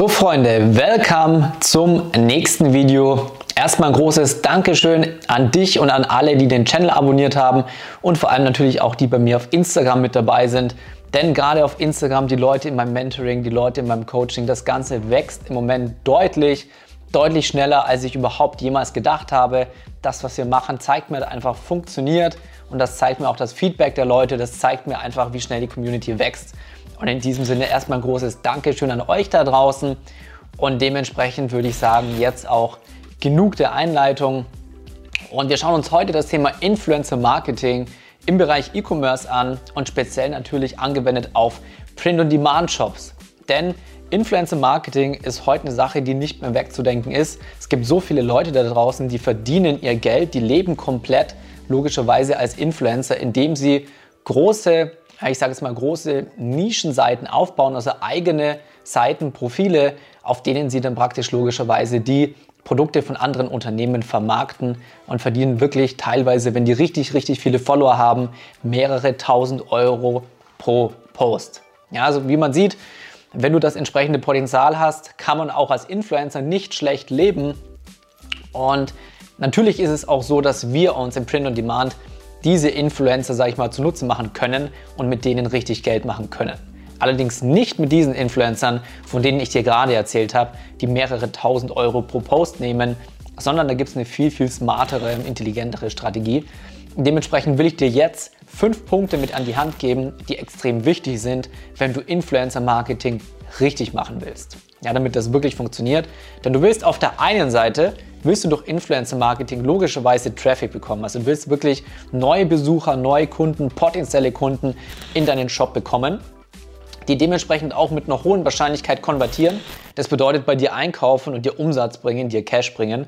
So Freunde, willkommen zum nächsten Video. Erstmal ein großes Dankeschön an dich und an alle, die den Channel abonniert haben und vor allem natürlich auch die bei mir auf Instagram mit dabei sind. Denn gerade auf Instagram, die Leute in meinem Mentoring, die Leute in meinem Coaching, das Ganze wächst im Moment deutlich, deutlich schneller, als ich überhaupt jemals gedacht habe. Das, was wir machen, zeigt mir einfach funktioniert und das zeigt mir auch das Feedback der Leute, das zeigt mir einfach, wie schnell die Community wächst. Und in diesem Sinne erstmal ein großes Dankeschön an euch da draußen. Und dementsprechend würde ich sagen, jetzt auch genug der Einleitung. Und wir schauen uns heute das Thema Influencer Marketing im Bereich E-Commerce an und speziell natürlich angewendet auf Print-on-Demand-Shops. Denn Influencer Marketing ist heute eine Sache, die nicht mehr wegzudenken ist. Es gibt so viele Leute da draußen, die verdienen ihr Geld, die leben komplett logischerweise als Influencer, indem sie große ich sage jetzt mal, große Nischenseiten aufbauen, also eigene Seiten, Profile, auf denen sie dann praktisch logischerweise die Produkte von anderen Unternehmen vermarkten und verdienen wirklich teilweise, wenn die richtig, richtig viele Follower haben, mehrere tausend Euro pro Post. Ja, also wie man sieht, wenn du das entsprechende Potenzial hast, kann man auch als Influencer nicht schlecht leben. Und natürlich ist es auch so, dass wir uns im Print on Demand diese Influencer, sage ich mal, zu Nutzen machen können und mit denen richtig Geld machen können. Allerdings nicht mit diesen Influencern, von denen ich dir gerade erzählt habe, die mehrere tausend Euro pro Post nehmen, sondern da gibt es eine viel, viel smartere intelligentere Strategie. Dementsprechend will ich dir jetzt fünf Punkte mit an die Hand geben, die extrem wichtig sind, wenn du Influencer-Marketing richtig machen willst. Ja, damit das wirklich funktioniert. Denn du willst auf der einen Seite willst du durch Influencer Marketing logischerweise Traffic bekommen. Also du willst wirklich neue Besucher, neue Kunden, potenzielle Kunden in deinen Shop bekommen, die dementsprechend auch mit einer hohen Wahrscheinlichkeit konvertieren. Das bedeutet bei dir einkaufen und dir Umsatz bringen, dir Cash bringen.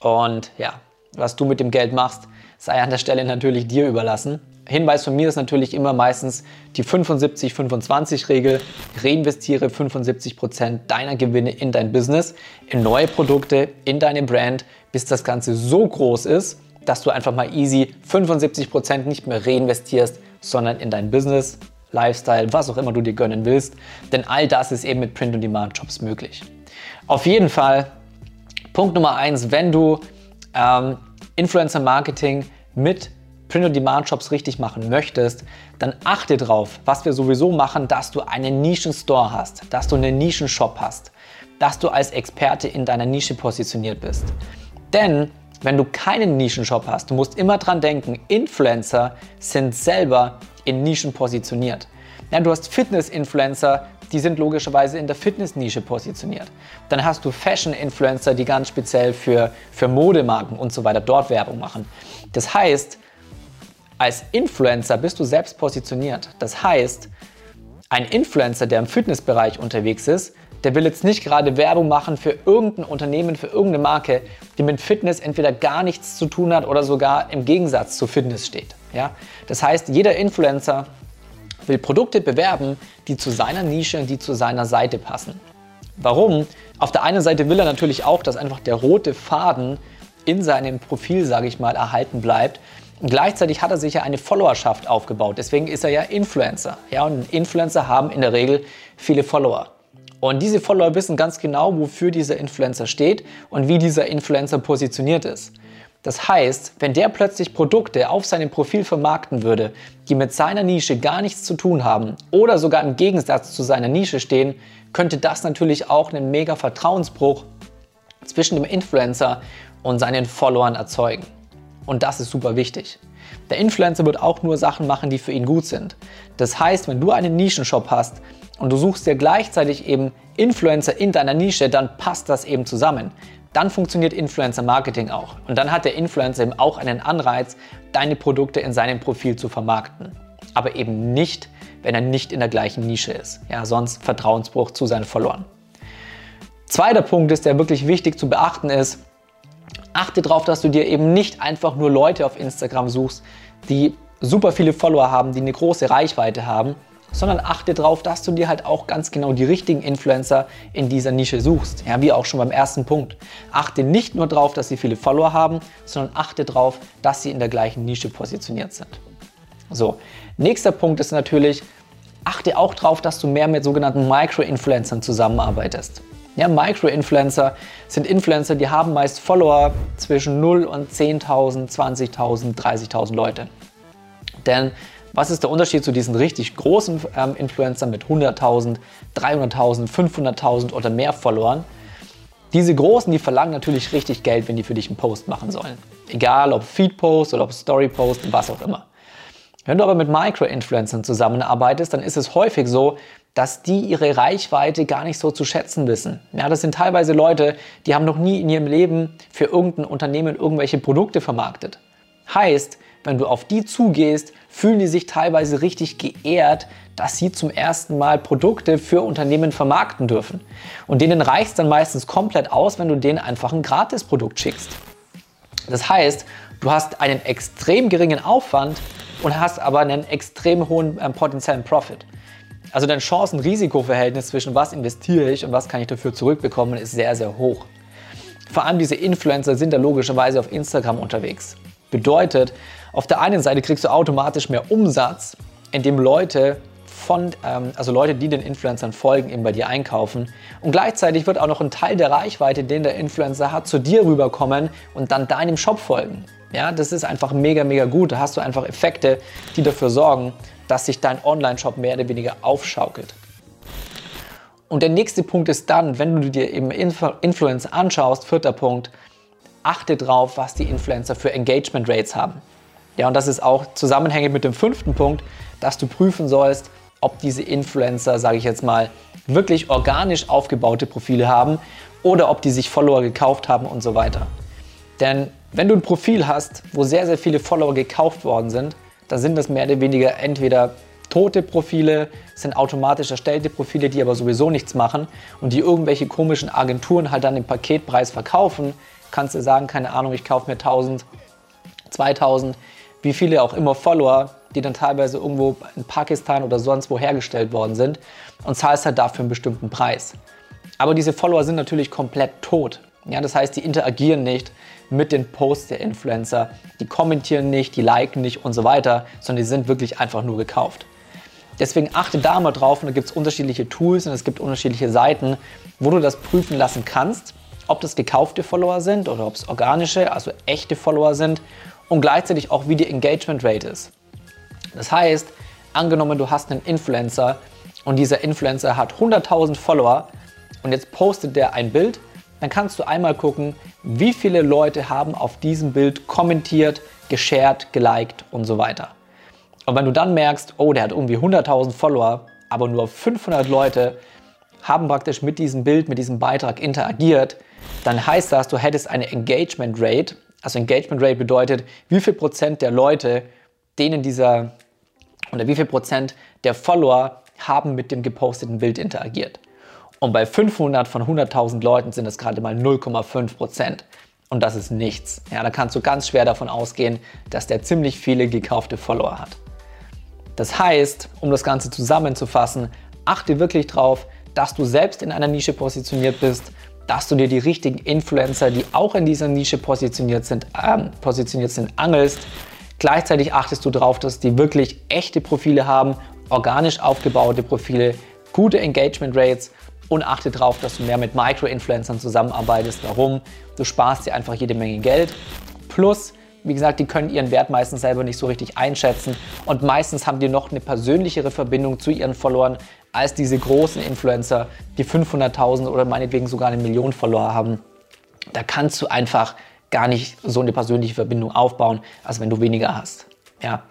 Und ja, was du mit dem Geld machst, sei an der Stelle natürlich dir überlassen. Hinweis von mir ist natürlich immer meistens die 75-25-Regel. Reinvestiere 75% deiner Gewinne in dein Business, in neue Produkte, in deine Brand, bis das Ganze so groß ist, dass du einfach mal easy 75% nicht mehr reinvestierst, sondern in dein Business, Lifestyle, was auch immer du dir gönnen willst. Denn all das ist eben mit Print-on-Demand-Jobs möglich. Auf jeden Fall, Punkt Nummer eins, wenn du ähm, Influencer-Marketing mit Print-on-Demand-Shops richtig machen möchtest, dann achte darauf, was wir sowieso machen, dass du einen Nischen-Store hast, dass du einen Nischen-Shop hast, dass du als Experte in deiner Nische positioniert bist. Denn wenn du keinen Nischen-Shop hast, du musst immer dran denken, Influencer sind selber in Nischen positioniert. Ja, du hast Fitness-Influencer, die sind logischerweise in der Fitness-Nische positioniert. Dann hast du Fashion-Influencer, die ganz speziell für, für Modemarken und so weiter dort Werbung machen. Das heißt, als Influencer bist du selbst positioniert. Das heißt, ein Influencer, der im Fitnessbereich unterwegs ist, der will jetzt nicht gerade Werbung machen für irgendein Unternehmen, für irgendeine Marke, die mit Fitness entweder gar nichts zu tun hat oder sogar im Gegensatz zu Fitness steht. Ja? Das heißt, jeder Influencer will Produkte bewerben, die zu seiner Nische, die zu seiner Seite passen. Warum? Auf der einen Seite will er natürlich auch, dass einfach der rote Faden in seinem Profil, sage ich mal, erhalten bleibt. Gleichzeitig hat er sich ja eine Followerschaft aufgebaut. Deswegen ist er ja Influencer. Ja, und Influencer haben in der Regel viele Follower. Und diese Follower wissen ganz genau, wofür dieser Influencer steht und wie dieser Influencer positioniert ist. Das heißt, wenn der plötzlich Produkte auf seinem Profil vermarkten würde, die mit seiner Nische gar nichts zu tun haben oder sogar im Gegensatz zu seiner Nische stehen, könnte das natürlich auch einen mega Vertrauensbruch zwischen dem Influencer und seinen Followern erzeugen. Und das ist super wichtig. Der Influencer wird auch nur Sachen machen, die für ihn gut sind. Das heißt, wenn du einen Nischenshop hast und du suchst dir gleichzeitig eben Influencer in deiner Nische, dann passt das eben zusammen. Dann funktioniert Influencer Marketing auch. Und dann hat der Influencer eben auch einen Anreiz, deine Produkte in seinem Profil zu vermarkten. Aber eben nicht, wenn er nicht in der gleichen Nische ist. Ja, sonst Vertrauensbruch zu seinen Followern. Zweiter Punkt ist, der wirklich wichtig zu beachten ist, achte darauf, dass du dir eben nicht einfach nur Leute auf Instagram suchst, die super viele Follower haben, die eine große Reichweite haben, sondern achte darauf, dass du dir halt auch ganz genau die richtigen Influencer in dieser Nische suchst. Ja, wie auch schon beim ersten Punkt. Achte nicht nur darauf, dass sie viele Follower haben, sondern achte darauf, dass sie in der gleichen Nische positioniert sind. So, nächster Punkt ist natürlich, achte auch darauf, dass du mehr mit sogenannten Micro-Influencern zusammenarbeitest. Ja, Micro-Influencer sind Influencer, die haben meist Follower zwischen 0 und 10.000, 20.000, 30.000 Leute. Denn was ist der Unterschied zu diesen richtig großen ähm, Influencern mit 100.000, 300.000, 500.000 oder mehr Followern? Diese Großen, die verlangen natürlich richtig Geld, wenn die für dich einen Post machen sollen. Egal ob Feed-Post oder ob Story-Post, was auch immer. Wenn du aber mit Micro-Influencern zusammenarbeitest, dann ist es häufig so, dass die ihre Reichweite gar nicht so zu schätzen wissen. Ja, das sind teilweise Leute, die haben noch nie in ihrem Leben für irgendein Unternehmen irgendwelche Produkte vermarktet. Heißt, wenn du auf die zugehst, fühlen die sich teilweise richtig geehrt, dass sie zum ersten Mal Produkte für Unternehmen vermarkten dürfen. Und denen reicht es dann meistens komplett aus, wenn du denen einfach ein Gratisprodukt schickst. Das heißt, du hast einen extrem geringen Aufwand und hast aber einen extrem hohen äh, potenziellen Profit. Also dein Chancen-Risiko-Verhältnis zwischen was investiere ich und was kann ich dafür zurückbekommen, ist sehr, sehr hoch. Vor allem diese Influencer sind da logischerweise auf Instagram unterwegs. Bedeutet, auf der einen Seite kriegst du automatisch mehr Umsatz, indem Leute von, ähm, also Leute, die den Influencern folgen, eben bei dir einkaufen. Und gleichzeitig wird auch noch ein Teil der Reichweite, den der Influencer hat, zu dir rüberkommen und dann deinem Shop folgen. Ja, das ist einfach mega, mega gut. Da hast du einfach Effekte, die dafür sorgen, dass sich dein Online-Shop mehr oder weniger aufschaukelt. Und der nächste Punkt ist dann, wenn du dir eben Influ Influencer anschaust, vierter Punkt, achte drauf, was die Influencer für Engagement Rates haben. Ja, und das ist auch zusammenhängend mit dem fünften Punkt, dass du prüfen sollst, ob diese Influencer, sage ich jetzt mal, wirklich organisch aufgebaute Profile haben oder ob die sich Follower gekauft haben und so weiter. Denn wenn du ein Profil hast, wo sehr, sehr viele Follower gekauft worden sind, dann sind das mehr oder weniger entweder tote Profile, sind automatisch erstellte Profile, die aber sowieso nichts machen und die irgendwelche komischen Agenturen halt dann im Paketpreis verkaufen, kannst du sagen, keine Ahnung, ich kaufe mir 1000, 2000, wie viele auch immer Follower, die dann teilweise irgendwo in Pakistan oder sonst wo hergestellt worden sind und zahlst halt dafür einen bestimmten Preis. Aber diese Follower sind natürlich komplett tot. Ja, das heißt, die interagieren nicht mit den Posts der Influencer, die kommentieren nicht, die liken nicht und so weiter, sondern die sind wirklich einfach nur gekauft. Deswegen achte da mal drauf und da gibt es unterschiedliche Tools und es gibt unterschiedliche Seiten, wo du das prüfen lassen kannst, ob das gekaufte Follower sind oder ob es organische, also echte Follower sind und gleichzeitig auch, wie die Engagement Rate ist. Das heißt, angenommen, du hast einen Influencer und dieser Influencer hat 100.000 Follower und jetzt postet der ein Bild, dann kannst du einmal gucken, wie viele Leute haben auf diesem Bild kommentiert, geshared, geliked und so weiter. Und wenn du dann merkst, oh, der hat irgendwie 100.000 Follower, aber nur 500 Leute haben praktisch mit diesem Bild, mit diesem Beitrag interagiert, dann heißt das, du hättest eine Engagement Rate. Also Engagement Rate bedeutet, wie viel Prozent der Leute, denen dieser oder wie viel Prozent der Follower haben mit dem geposteten Bild interagiert. Und bei 500 von 100.000 Leuten sind es gerade mal 0,5 Prozent. Und das ist nichts. Ja, da kannst du ganz schwer davon ausgehen, dass der ziemlich viele gekaufte Follower hat. Das heißt, um das Ganze zusammenzufassen, achte wirklich darauf, dass du selbst in einer Nische positioniert bist, dass du dir die richtigen Influencer, die auch in dieser Nische positioniert sind, ähm, positioniert sind, angelst. Gleichzeitig achtest du darauf, dass die wirklich echte Profile haben, organisch aufgebaute Profile, gute Engagement Rates und achte darauf, dass du mehr mit Micro-Influencern zusammenarbeitest. Warum? Du sparst dir einfach jede Menge Geld. Plus, wie gesagt, die können ihren Wert meistens selber nicht so richtig einschätzen und meistens haben die noch eine persönlichere Verbindung zu ihren Followern als diese großen Influencer, die 500.000 oder meinetwegen sogar eine Million Follower haben. Da kannst du einfach gar nicht so eine persönliche Verbindung aufbauen, als wenn du weniger hast. Ja.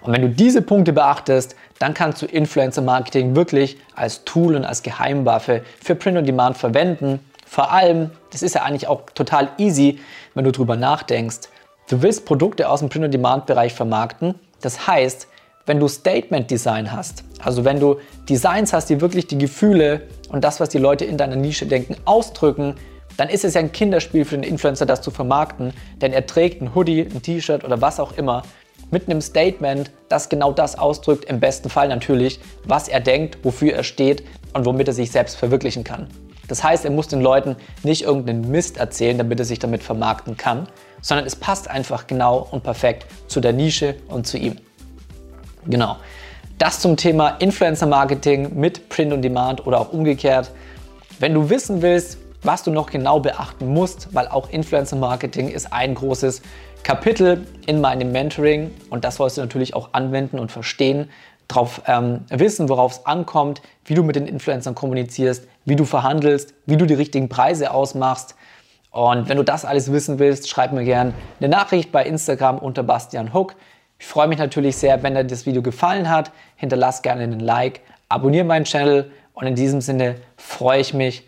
Und wenn du diese Punkte beachtest, dann kannst du Influencer Marketing wirklich als Tool und als Geheimwaffe für Print on Demand verwenden. Vor allem, das ist ja eigentlich auch total easy, wenn du drüber nachdenkst. Du willst Produkte aus dem Print-on-Demand-Bereich vermarkten. Das heißt, wenn du Statement-Design hast, also wenn du Designs hast, die wirklich die Gefühle und das, was die Leute in deiner Nische denken, ausdrücken, dann ist es ja ein Kinderspiel für den Influencer, das zu vermarkten, denn er trägt ein Hoodie, ein T-Shirt oder was auch immer mit einem Statement, das genau das ausdrückt, im besten Fall natürlich, was er denkt, wofür er steht und womit er sich selbst verwirklichen kann. Das heißt, er muss den Leuten nicht irgendeinen Mist erzählen, damit er sich damit vermarkten kann, sondern es passt einfach genau und perfekt zu der Nische und zu ihm. Genau. Das zum Thema Influencer Marketing mit Print on Demand oder auch umgekehrt. wenn du wissen willst, was du noch genau beachten musst, weil auch Influencer Marketing ist ein großes Kapitel in meinem Mentoring und das sollst du natürlich auch anwenden und verstehen, darauf ähm, wissen, worauf es ankommt, wie du mit den Influencern kommunizierst, wie du verhandelst, wie du die richtigen Preise ausmachst. Und wenn du das alles wissen willst, schreib mir gerne eine Nachricht bei Instagram unter Bastian Hook. Ich freue mich natürlich sehr, wenn dir das Video gefallen hat. Hinterlass gerne einen Like, abonniere meinen Channel und in diesem Sinne freue ich mich.